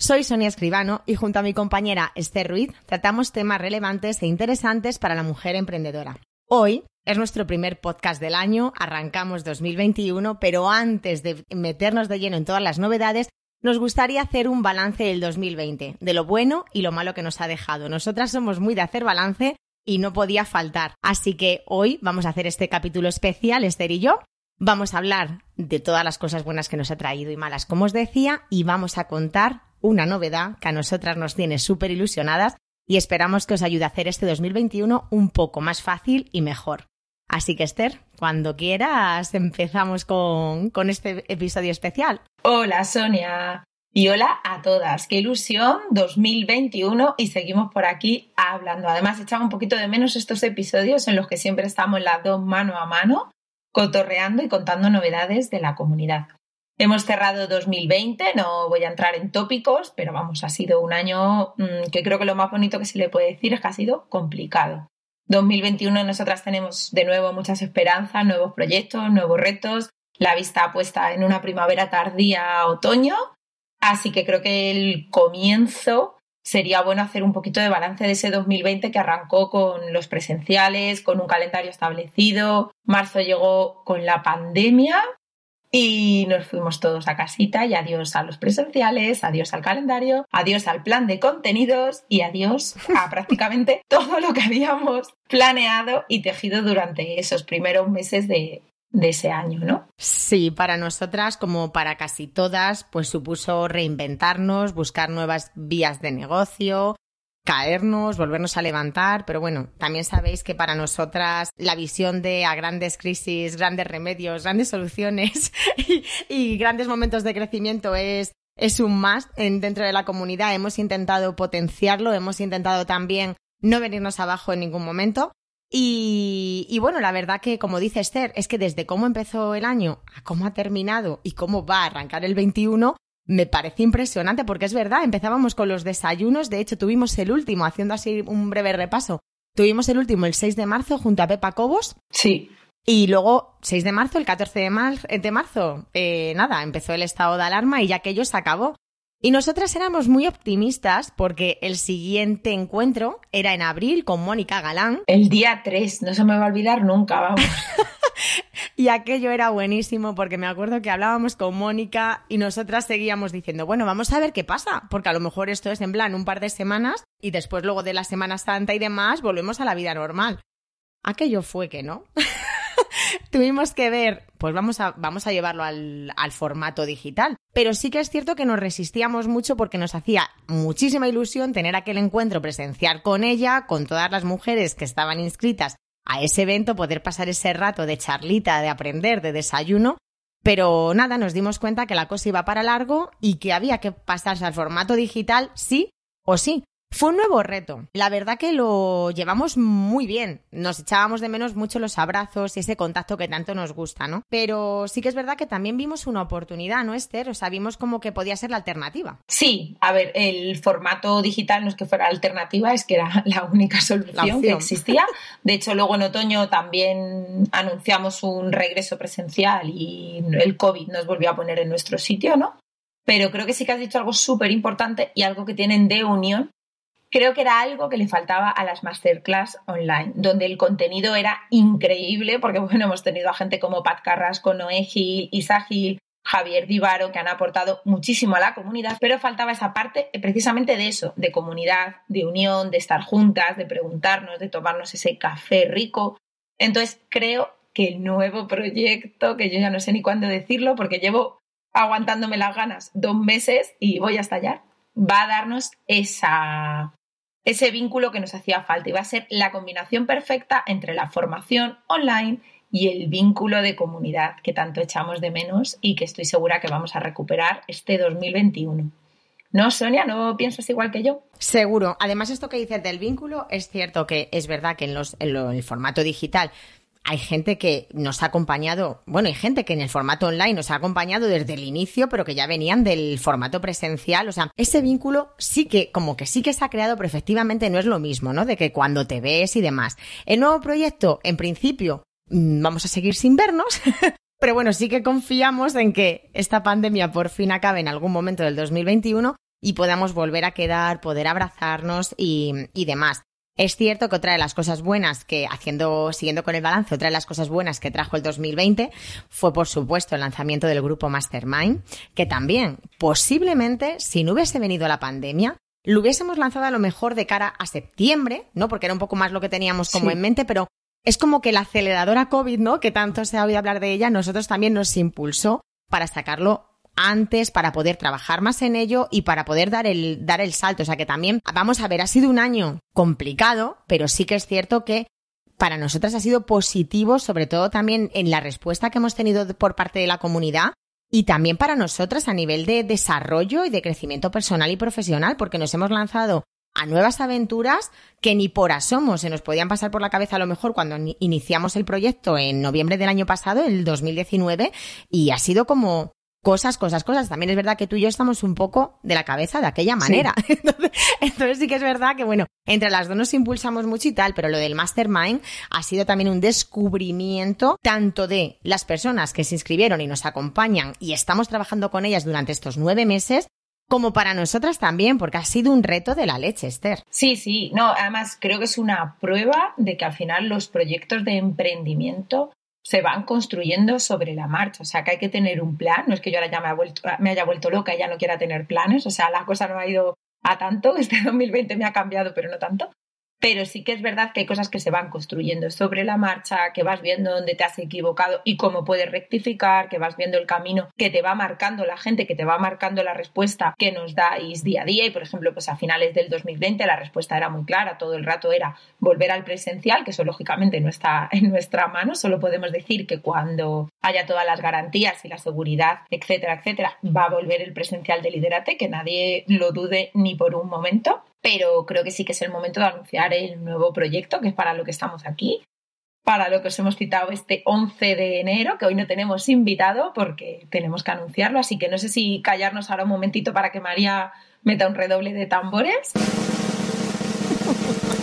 Soy Sonia Escribano y junto a mi compañera Esther Ruiz tratamos temas relevantes e interesantes para la mujer emprendedora. Hoy es nuestro primer podcast del año, arrancamos 2021, pero antes de meternos de lleno en todas las novedades, nos gustaría hacer un balance del 2020, de lo bueno y lo malo que nos ha dejado. Nosotras somos muy de hacer balance y no podía faltar. Así que hoy vamos a hacer este capítulo especial, Esther y yo. Vamos a hablar de todas las cosas buenas que nos ha traído y malas, como os decía, y vamos a contar una novedad que a nosotras nos tiene súper ilusionadas y esperamos que os ayude a hacer este 2021 un poco más fácil y mejor. Así que Esther, cuando quieras empezamos con, con este episodio especial. Hola Sonia y hola a todas. Qué ilusión 2021 y seguimos por aquí hablando. Además echaba un poquito de menos estos episodios en los que siempre estamos las dos mano a mano cotorreando y contando novedades de la comunidad. Hemos cerrado 2020, no voy a entrar en tópicos, pero vamos, ha sido un año mm, que creo que lo más bonito que se le puede decir es que ha sido complicado. 2021 nosotras tenemos de nuevo muchas esperanzas, nuevos proyectos, nuevos retos, la vista puesta en una primavera tardía otoño, así que creo que el comienzo sería bueno hacer un poquito de balance de ese 2020 que arrancó con los presenciales, con un calendario establecido, marzo llegó con la pandemia y nos fuimos todos a casita y adiós a los presenciales, adiós al calendario, adiós al plan de contenidos y adiós a prácticamente todo lo que habíamos planeado y tejido durante esos primeros meses de, de ese año, ¿no? Sí, para nosotras, como para casi todas, pues supuso reinventarnos, buscar nuevas vías de negocio, caernos, volvernos a levantar, pero bueno, también sabéis que para nosotras la visión de a grandes crisis, grandes remedios, grandes soluciones y, grandes momentos de crecimiento es, es un más en, dentro de la comunidad. Hemos intentado potenciarlo, hemos intentado también no venirnos abajo en ningún momento. Y, y, bueno, la verdad que, como dice Esther, es que desde cómo empezó el año a cómo ha terminado y cómo va a arrancar el 21, me parece impresionante porque es verdad, empezábamos con los desayunos, de hecho tuvimos el último, haciendo así un breve repaso, tuvimos el último el 6 de marzo junto a Pepa Cobos. Sí. Y luego, 6 de marzo, el 14 de, eh, de marzo, eh, nada, empezó el estado de alarma y ya aquello se acabó. Y nosotras éramos muy optimistas porque el siguiente encuentro era en abril con Mónica Galán. El día 3, no se me va a olvidar nunca, vamos. y aquello era buenísimo porque me acuerdo que hablábamos con Mónica y nosotras seguíamos diciendo, bueno, vamos a ver qué pasa, porque a lo mejor esto es en plan un par de semanas y después luego de la Semana Santa y demás volvemos a la vida normal. Aquello fue que no. Tuvimos que ver, pues vamos a, vamos a llevarlo al, al formato digital. Pero sí que es cierto que nos resistíamos mucho porque nos hacía muchísima ilusión tener aquel encuentro presencial con ella, con todas las mujeres que estaban inscritas a ese evento, poder pasar ese rato de charlita, de aprender, de desayuno. Pero nada, nos dimos cuenta que la cosa iba para largo y que había que pasarse al formato digital sí o sí. Fue un nuevo reto. La verdad que lo llevamos muy bien. Nos echábamos de menos mucho los abrazos y ese contacto que tanto nos gusta, ¿no? Pero sí que es verdad que también vimos una oportunidad, ¿no, Esther? O sea, vimos como que podía ser la alternativa. Sí, a ver, el formato digital no es que fuera alternativa, es que era la única solución que existía. De hecho, luego en otoño también anunciamos un regreso presencial y el COVID nos volvió a poner en nuestro sitio, ¿no? Pero creo que sí que has dicho algo súper importante y algo que tienen de unión creo que era algo que le faltaba a las masterclass online, donde el contenido era increíble, porque bueno, hemos tenido a gente como Pat Carrasco, Noé Gil, Isa Gil, Javier Divaro, que han aportado muchísimo a la comunidad, pero faltaba esa parte precisamente de eso, de comunidad, de unión, de estar juntas, de preguntarnos, de tomarnos ese café rico. Entonces creo que el nuevo proyecto, que yo ya no sé ni cuándo decirlo, porque llevo aguantándome las ganas dos meses y voy a estallar, va a darnos esa, ese vínculo que nos hacía falta va a ser la combinación perfecta entre la formación online y el vínculo de comunidad que tanto echamos de menos y que estoy segura que vamos a recuperar este 2021. ¿No, Sonia? ¿No piensas igual que yo? Seguro. Además, esto que dices del vínculo, es cierto que es verdad que en, los, en, el formato digital hay gente que nos ha acompañado, bueno, hay gente que en el formato online nos ha acompañado desde el inicio, pero que ya venían del formato presencial. O sea, ese vínculo sí que, como que sí que se ha creado, pero efectivamente no es lo mismo, ¿no? De que cuando te ves y demás. El nuevo proyecto, en principio, mm, vamos a seguir sin vernos. Pero bueno, sí que confiamos en que esta pandemia por fin acabe en algún momento del 2021 y podamos volver a quedar, poder abrazarnos y, y demás. Es cierto que otra de las cosas buenas que, haciendo, siguiendo con el balance, otra de las cosas buenas que trajo el 2020 fue, por supuesto, el lanzamiento del grupo Mastermind, que también, posiblemente, si no hubiese venido la pandemia, lo hubiésemos lanzado a lo mejor de cara a septiembre, ¿no? Porque era un poco más lo que teníamos como en mente, pero es como que la aceleradora COVID, ¿no? Que tanto se ha oído hablar de ella, nosotros también nos impulsó para sacarlo antes para poder trabajar más en ello y para poder dar el, dar el salto. O sea que también, vamos a ver, ha sido un año complicado, pero sí que es cierto que para nosotras ha sido positivo, sobre todo también en la respuesta que hemos tenido por parte de la comunidad y también para nosotras a nivel de desarrollo y de crecimiento personal y profesional, porque nos hemos lanzado a nuevas aventuras que ni por asomo se nos podían pasar por la cabeza a lo mejor cuando iniciamos el proyecto en noviembre del año pasado, el 2019, y ha sido como cosas, cosas, cosas. También es verdad que tú y yo estamos un poco de la cabeza de aquella manera. Entonces, sí que es verdad que, bueno, entre las dos nos impulsamos mucho y tal, pero lo del mastermind ha sido también un descubrimiento tanto de las personas que se inscribieron y nos acompañan y estamos trabajando con ellas durante estos nueve meses, como para nosotras también, porque ha sido un reto de la leche, Esther. Sí, sí, no, además creo que es una prueba de que al final los proyectos de emprendimiento se van construyendo sobre la marcha. O sea, que hay que tener un plan. No es que yo ahora ya me, vuelto, me haya vuelto loca y ya no quiera tener planes. O sea, la cosa no ha ido a tanto. Este 2020 me ha cambiado, pero no tanto pero sí que es verdad que hay cosas que se van construyendo sobre la marcha, que vas viendo dónde te has equivocado y cómo puedes rectificar, que vas viendo el camino que te va marcando la gente, que te va marcando la respuesta que nos dais día a día. Y por ejemplo, pues a finales del 2020 la respuesta era muy clara, todo el rato era volver al presencial, que eso lógicamente no está en nuestra mano, solo podemos decir que cuando haya todas las garantías y la seguridad, etcétera, etcétera, va a volver el presencial de Liderate, que nadie lo dude ni por un momento pero creo que sí que es el momento de anunciar el nuevo proyecto, que es para lo que estamos aquí, para lo que os hemos citado este 11 de enero, que hoy no tenemos invitado porque tenemos que anunciarlo, así que no sé si callarnos ahora un momentito para que María meta un redoble de tambores.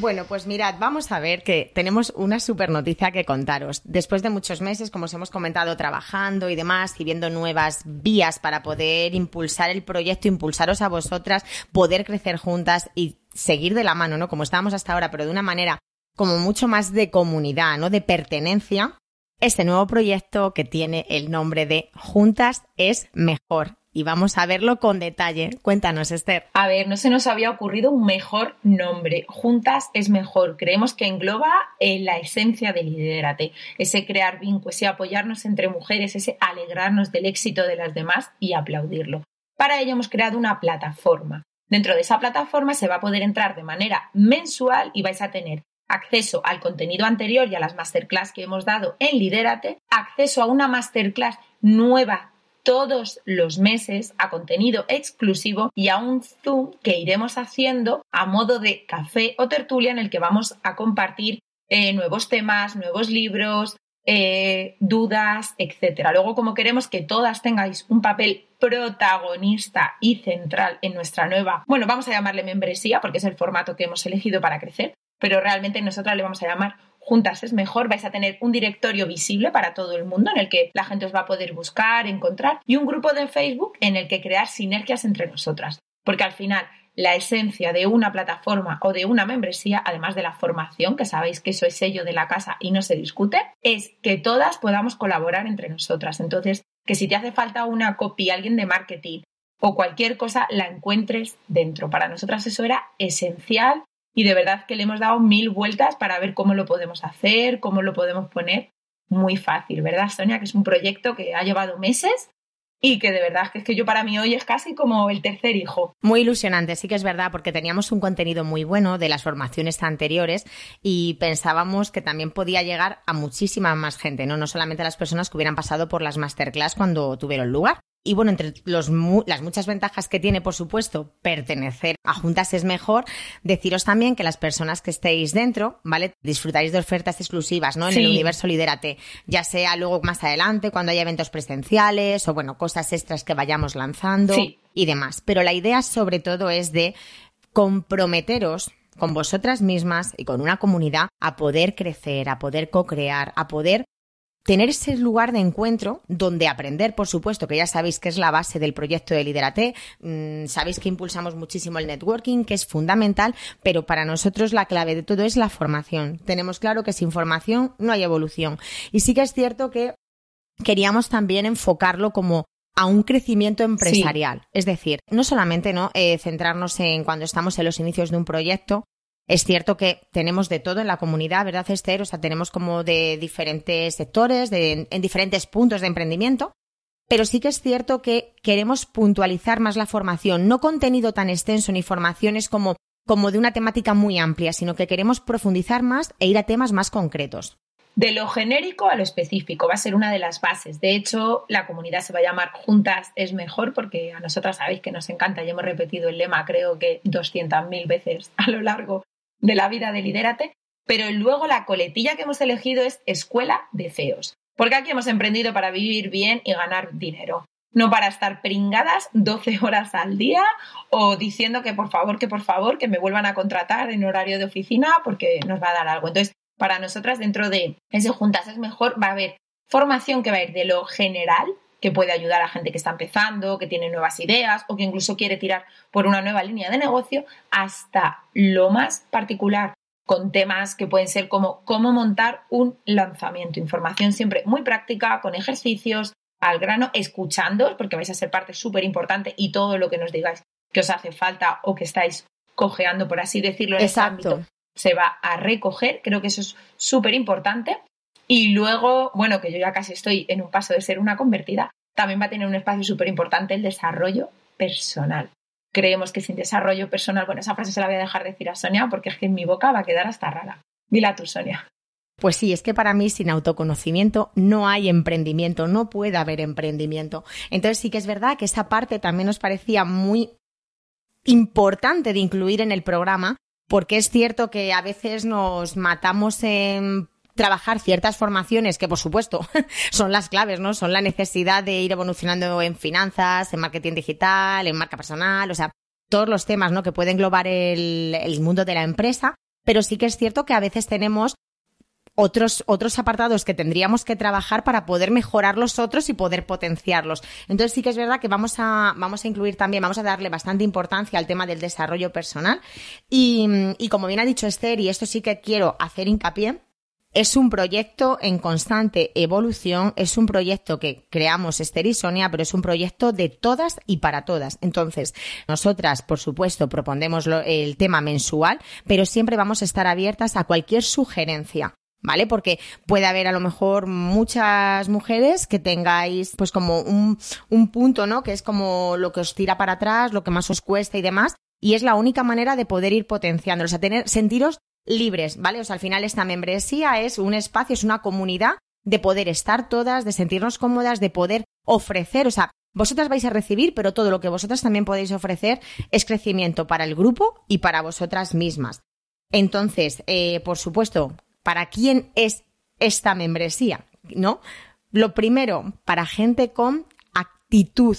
Bueno, pues mirad, vamos a ver que tenemos una super noticia que contaros. Después de muchos meses, como os hemos comentado, trabajando y demás, y viendo nuevas vías para poder impulsar el proyecto, impulsaros a vosotras, poder crecer juntas y seguir de la mano, ¿no? Como estábamos hasta ahora, pero de una manera como mucho más de comunidad, ¿no? De pertenencia. Este nuevo proyecto que tiene el nombre de Juntas es mejor y vamos a verlo con detalle. Cuéntanos, Esther. A ver, no se nos había ocurrido un mejor nombre. Juntas es mejor. Creemos que engloba eh, la esencia del Lidérate, ese crear vínculos, ese apoyarnos entre mujeres, ese alegrarnos del éxito de las demás y aplaudirlo. Para ello hemos creado una plataforma. Dentro de esa plataforma se va a poder entrar de manera mensual y vais a tener acceso al contenido anterior y a las masterclass que hemos dado en Lidérate, acceso a una masterclass nueva todos los meses a contenido exclusivo y a un Zoom que iremos haciendo a modo de café o tertulia en el que vamos a compartir eh, nuevos temas, nuevos libros, eh, dudas, etcétera. Luego, como queremos que todas tengáis un papel protagonista y central en nuestra nueva, bueno, vamos a llamarle membresía porque es el formato que hemos elegido para crecer, pero realmente nosotras le vamos a llamar juntas es mejor, vais a tener un directorio visible para todo el mundo en el que la gente os va a poder buscar, encontrar y un grupo de Facebook en el que crear sinergias entre nosotras. Porque al final la esencia de una plataforma o de una membresía, además de la formación, que sabéis que eso es sello de la casa y no se discute, es que todas podamos colaborar entre nosotras. Entonces, que si te hace falta una copia, alguien de marketing o cualquier cosa, la encuentres dentro. Para nosotras eso era esencial y de verdad que le hemos dado mil vueltas para ver cómo lo podemos hacer, cómo lo podemos poner muy fácil, ¿verdad, Sonia? Que es un proyecto que ha llevado meses y que de verdad que es que yo para mí hoy es casi como el tercer hijo. Muy ilusionante, sí que es verdad, porque teníamos un contenido muy bueno de las formaciones anteriores y pensábamos que también podía llegar a muchísima más gente, ¿no? No solamente a las personas que hubieran pasado por las masterclass cuando tuvieron lugar. Y bueno, entre las muchas ventajas que tiene, por supuesto, pertenecer a juntas es mejor, deciros también que las personas que estéis dentro, ¿vale? Disfrutaréis de ofertas exclusivas, ¿no? En el universo Lidérate, ya sea luego más adelante, cuando haya eventos presenciales o, bueno, cosas extras que vayamos lanzando y demás. Pero la idea, sobre todo, es de comprometeros con vosotras mismas y con una comunidad a poder crecer, a poder co-crear, a poder tener ese lugar de encuentro donde aprender, por supuesto, que ya sabéis que es la base del proyecto de Liderate, mm, sabéis que impulsamos muchísimo el networking, que es fundamental, pero para nosotros la clave de todo es la formación. Tenemos claro que sin formación no hay evolución. Y sí que es cierto que queríamos también enfocarlo como a un crecimiento empresarial. Es decir, no solamente ¿no? Eh, centrarnos en cuando estamos en los inicios de un proyecto, es cierto que tenemos de todo en la comunidad, ¿verdad, Esther? O sea, tenemos como de diferentes sectores, de, en diferentes puntos de emprendimiento, pero sí que es cierto que queremos puntualizar más la formación, no contenido tan extenso ni formaciones como, como de una temática muy amplia, sino que queremos profundizar más e ir a temas más concretos. De lo genérico a lo específico va a ser una de las bases. De hecho, la comunidad se va a llamar Juntas es mejor porque a nosotras sabéis que nos encanta y hemos repetido el lema creo que 200.000 veces a lo largo de la vida de Lidérate, pero luego la coletilla que hemos elegido es Escuela de CEOs, porque aquí hemos emprendido para vivir bien y ganar dinero, no para estar pringadas 12 horas al día o diciendo que por favor, que por favor, que me vuelvan a contratar en horario de oficina porque nos va a dar algo. Entonces, para nosotras dentro de ese Juntas es mejor, va a haber formación que va a ir de lo general, que puede ayudar a gente que está empezando, que tiene nuevas ideas o que incluso quiere tirar por una nueva línea de negocio, hasta lo más particular, con temas que pueden ser como cómo montar un lanzamiento. Información siempre muy práctica, con ejercicios, al grano, escuchando, porque vais a ser parte súper importante y todo lo que nos digáis que os hace falta o que estáis cojeando, por así decirlo, en ese ámbito, se va a recoger. Creo que eso es súper importante. Y luego, bueno, que yo ya casi estoy en un paso de ser una convertida, también va a tener un espacio súper importante el desarrollo personal. Creemos que sin desarrollo personal, bueno, esa frase se la voy a dejar decir a Sonia porque es que en mi boca va a quedar hasta rara. Dila tú, Sonia. Pues sí, es que para mí sin autoconocimiento no hay emprendimiento, no puede haber emprendimiento. Entonces sí que es verdad que esa parte también nos parecía muy importante de incluir en el programa, porque es cierto que a veces nos matamos en trabajar ciertas formaciones que, por supuesto, son las claves, ¿no? Son la necesidad de ir evolucionando en finanzas, en marketing digital, en marca personal, o sea, todos los temas, ¿no? Que pueden englobar el, mundo de la empresa, pero sí que es cierto que a veces tenemos otros, otros apartados que tendríamos que trabajar para poder mejorar los otros y poder potenciarlos. Entonces sí que es verdad que vamos a, vamos a incluir también, vamos a darle bastante importancia al tema del desarrollo personal. Y como bien ha dicho Esther, y esto sí que quiero hacer hincapié, es un proyecto en constante evolución, es un proyecto que creamos Esther y Sonia, pero es un proyecto de todas y para todas. Entonces, nosotras, por supuesto, proponemos el tema mensual, pero siempre vamos a estar abiertas a cualquier sugerencia. ¿Vale? Porque puede haber a lo mejor muchas mujeres que tengáis pues como un, un punto, ¿no? Que es como lo que os tira para atrás, lo que más os cuesta y demás. Y es la única manera de poder ir potenciándolo, o sea, tener, sentiros libres, ¿vale? O sea, al final esta membresía es un espacio, es una comunidad de poder estar todas, de sentirnos cómodas, de poder ofrecer, o sea, vosotras vais a recibir, pero todo lo que vosotras también podéis ofrecer es crecimiento para el grupo y para vosotras mismas. Entonces, eh, por supuesto, ¿para quién es esta membresía? ¿No? Lo primero, para gente con actitud,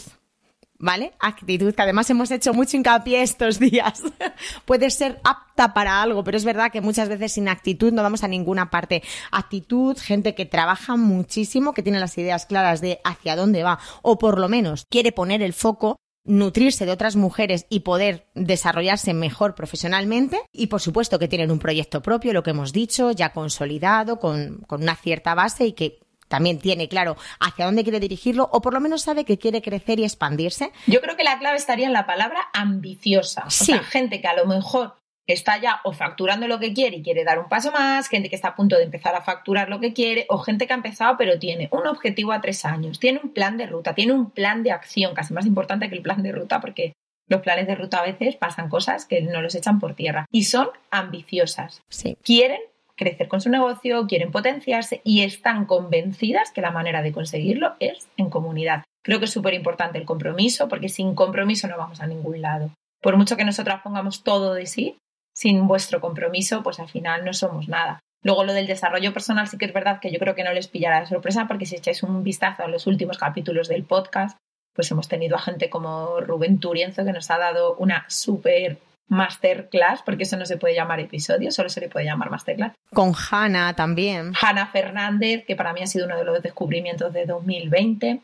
¿vale? Actitud, que además hemos hecho mucho hincapié estos días. Puede ser apta para algo, pero es verdad que muchas veces sin actitud no vamos a ninguna parte. Actitud, gente que trabaja muchísimo, que tiene las ideas claras de hacia dónde va, o por lo menos quiere poner el foco nutrirse de otras mujeres y poder desarrollarse mejor profesionalmente y por supuesto que tienen un proyecto propio, lo que hemos dicho, ya consolidado, con, con una cierta base y que también tiene claro hacia dónde quiere dirigirlo o por lo menos sabe que quiere crecer y expandirse. Yo creo que la clave estaría en la palabra ambiciosa. O sea, gente que a lo mejor está ya o facturando lo que quiere y quiere dar un paso más, gente que está a punto de empezar a facturar lo que quiere, o gente que ha empezado pero tiene un objetivo a tres años, tiene un plan de ruta, tiene un plan de acción, casi más importante que el plan de ruta, porque los planes de ruta a veces pasan cosas que no los echan por tierra y son ambiciosas. Sí. Quieren crecer con su negocio, quieren potenciarse y están convencidas que la manera de conseguirlo es en comunidad. Creo que es súper importante el compromiso, porque sin compromiso no vamos a ningún lado. Por mucho que nosotras pongamos todo de sí, sin vuestro compromiso, pues al final no somos nada. Luego lo del desarrollo personal sí que es verdad que yo creo que no les pillará de sorpresa porque si echáis un vistazo a los últimos capítulos del podcast, pues hemos tenido a gente como Rubén Turienzo que nos ha dado una súper masterclass, porque eso no se puede llamar episodio, solo se le puede llamar masterclass. Con Hanna también. Hanna Fernández, que para mí ha sido uno de los descubrimientos de 2020.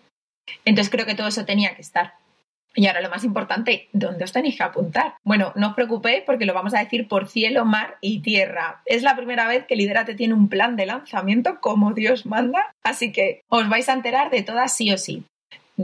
Entonces creo que todo eso tenía que estar. Y ahora lo más importante, ¿dónde os tenéis que apuntar? Bueno, no os preocupéis porque lo vamos a decir por cielo, mar y tierra. Es la primera vez que Liderate tiene un plan de lanzamiento como Dios manda, así que os vais a enterar de todas sí o sí.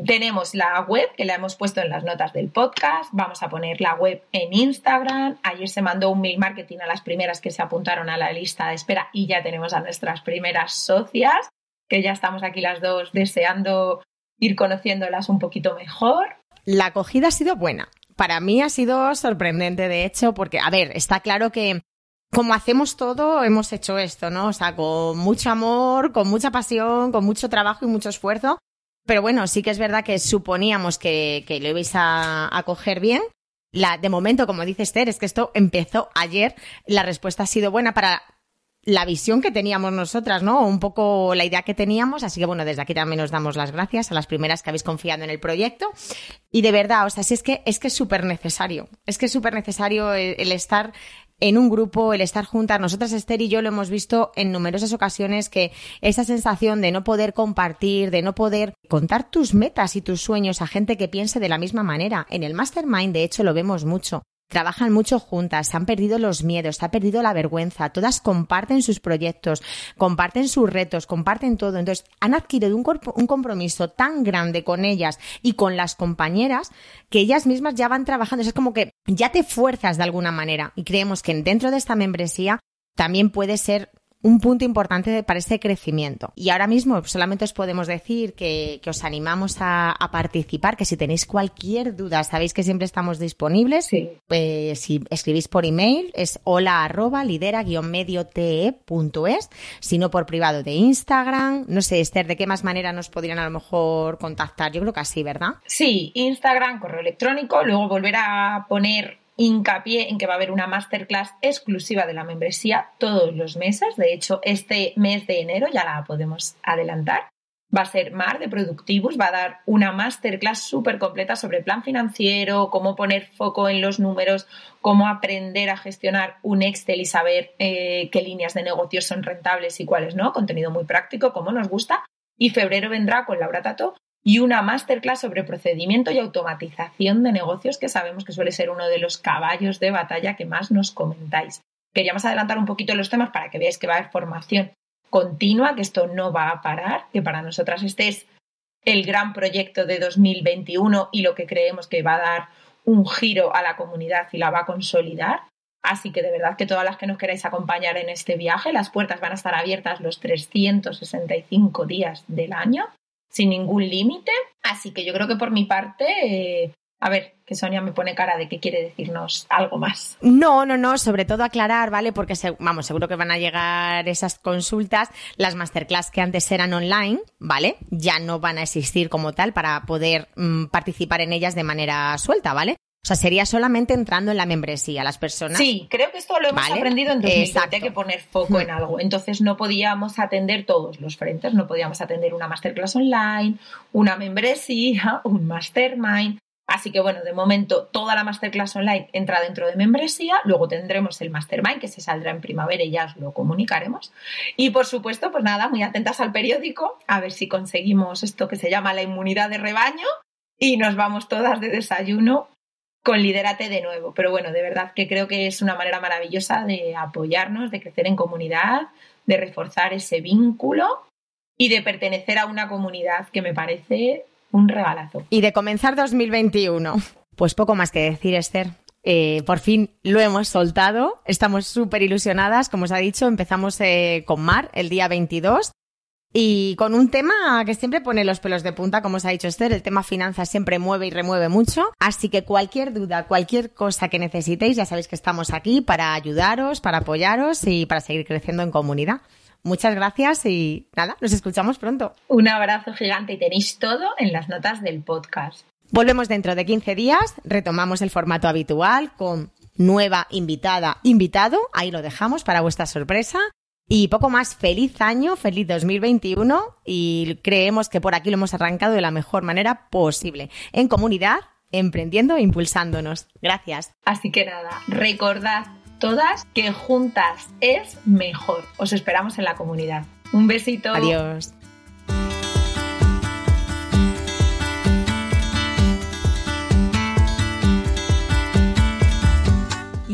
Tenemos la web que la hemos puesto en las notas del podcast. Vamos a poner la web en Instagram. Ayer se mandó un mail marketing a las primeras que se apuntaron a la lista de espera y ya tenemos a nuestras primeras socias, que ya estamos aquí las dos deseando ir conociéndolas un poquito mejor la acogida ha sido buena. Para mí ha sido sorprendente, de hecho, porque, a ver, está claro que como hacemos todo, hemos hecho esto, ¿no? O sea, con mucho amor, con mucha pasión, con mucho trabajo y mucho esfuerzo. Pero bueno, sí que es verdad que suponíamos que, lo ibais a, coger bien. La, de momento, como dice Esther, es que esto empezó ayer. La respuesta ha sido buena para la visión que teníamos nosotras, ¿no? Un poco la idea que teníamos. Así que bueno, desde aquí también os damos las gracias a las primeras que habéis confiado en el proyecto. Y de verdad, o sea, si es que es que es súper necesario. Es que es súper necesario el, estar en un grupo, el estar juntas. Nosotras, Esther y yo, lo hemos visto en numerosas ocasiones que esa sensación de no poder compartir, de no poder contar tus metas y tus sueños a gente que piense de la misma manera. En el Mastermind, de hecho, lo vemos mucho trabajan mucho juntas, se han perdido los miedos, se ha perdido la vergüenza, todas comparten sus proyectos, comparten sus retos, comparten todo. Entonces, han adquirido un, un compromiso tan grande con ellas y con las compañeras que ellas mismas ya van trabajando. es como que ya te fuerzas de alguna manera y creemos que dentro de esta membresía también puede ser un punto importante para ese crecimiento. Y ahora mismo solamente os podemos decir que, os animamos a, participar, que si tenéis cualquier duda, sabéis que siempre estamos disponibles. Eh, si escribís por email es hola arroba lidera medio te.es, si no por privado de Instagram. No sé, Esther, ¿de qué más manera nos podrían a lo mejor contactar? Yo creo que así, ¿verdad? Sí, Instagram, correo electrónico, luego volver a poner hincapié en que va a haber una masterclass exclusiva de la membresía todos los meses. De hecho, este mes de enero ya la podemos adelantar. Va a ser Mar de Productivos, va a dar una masterclass súper completa sobre plan financiero, cómo poner foco en los números, cómo aprender a gestionar un Excel y saber eh, qué líneas de negocios son rentables y cuáles no. Contenido muy práctico, como nos gusta. Y febrero vendrá con Laura Tato y una masterclass sobre procedimiento y automatización de negocios, que sabemos que suele ser uno de los caballos de batalla que más nos comentáis. Queríamos adelantar un poquito los temas para que veáis que va a haber formación continua, que esto no va a parar, que para nosotras este es el gran proyecto de 2021 y lo que creemos que va a dar un giro a la comunidad y la va a consolidar. Así que de verdad que todas las que nos queráis acompañar en este viaje, las puertas van a estar abiertas los 365 días del año sin ningún límite. Así que yo creo que por mi parte, eh, a ver, que Sonia me pone cara de que quiere decirnos algo más. No, no, no, sobre todo aclarar, ¿vale? Porque vamos, seguro que van a llegar esas consultas. Las masterclass que antes eran online, ¿vale? Ya no van a existir como tal para poder mm, participar en ellas de manera suelta, ¿vale? O sea, sería solamente entrando en la membresía, las personas. Sí, creo que esto lo hemos aprendido en 2020, hay que poner foco en hmm. algo. Entonces no podíamos atender todos los frentes, no podíamos atender una masterclass online, una membresía, un mastermind. Así que bueno, de momento toda la masterclass online entra dentro de membresía, luego tendremos el mastermind que se saldrá en primavera y ya os lo comunicaremos. Y por supuesto, pues nada, muy atentas al periódico, a ver si conseguimos esto que se llama la inmunidad de rebaño y nos vamos todas de desayuno con Lidérate de nuevo. Pero bueno, de verdad que creo que es una manera maravillosa de apoyarnos, de crecer en comunidad, de reforzar ese vínculo y de pertenecer a una comunidad que me parece un regalazo. Y de comenzar 2021. Pues poco más que decir, Esther. Eh, por fin lo hemos soltado. Estamos súper ilusionadas. Como os ha dicho, empezamos eh, con Mar el día 22 y con un tema que siempre pone los pelos de punta, como os ha dicho Esther, el tema finanzas siempre mueve y remueve mucho, así que cualquier duda, cualquier cosa que necesitéis, ya sabéis que estamos aquí para ayudaros, para apoyaros y para seguir creciendo en comunidad. Muchas gracias y nada, nos escuchamos pronto. Un abrazo gigante y tenéis todo en las notas del podcast. Volvemos dentro de 15 días, retomamos el formato habitual con nueva invitada, invitado, ahí lo dejamos para vuestra sorpresa. Y poco más, feliz año, feliz 2021 y creemos que por aquí lo hemos arrancado de la mejor manera posible, en comunidad, emprendiendo e impulsándonos. Gracias. Así que nada, recordad todas que juntas es mejor. Os esperamos en la comunidad. Un besito. Adiós.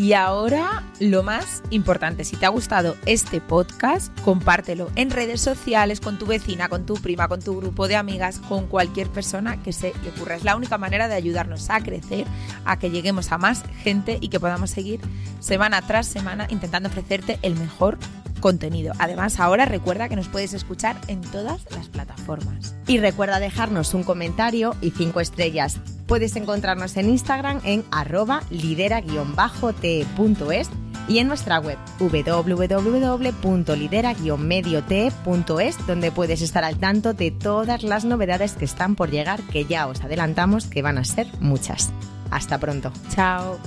Y ahora lo más importante, si te ha gustado este podcast, compártelo en redes sociales con tu vecina, con tu prima, con tu grupo de amigas, con cualquier persona que se le ocurra. Es la única manera de ayudarnos a crecer, a que lleguemos a más gente y que podamos seguir semana tras semana intentando ofrecerte el mejor contenido. Además, ahora recuerda que nos puedes escuchar en todas las plataformas. Y recuerda dejarnos un comentario y cinco estrellas. Puedes encontrarnos en Instagram en arroba lidera-te.es y en nuestra web www.lidera-mediote.es donde puedes estar al tanto de todas las novedades que están por llegar que ya os adelantamos que van a ser muchas. Hasta pronto. Chao.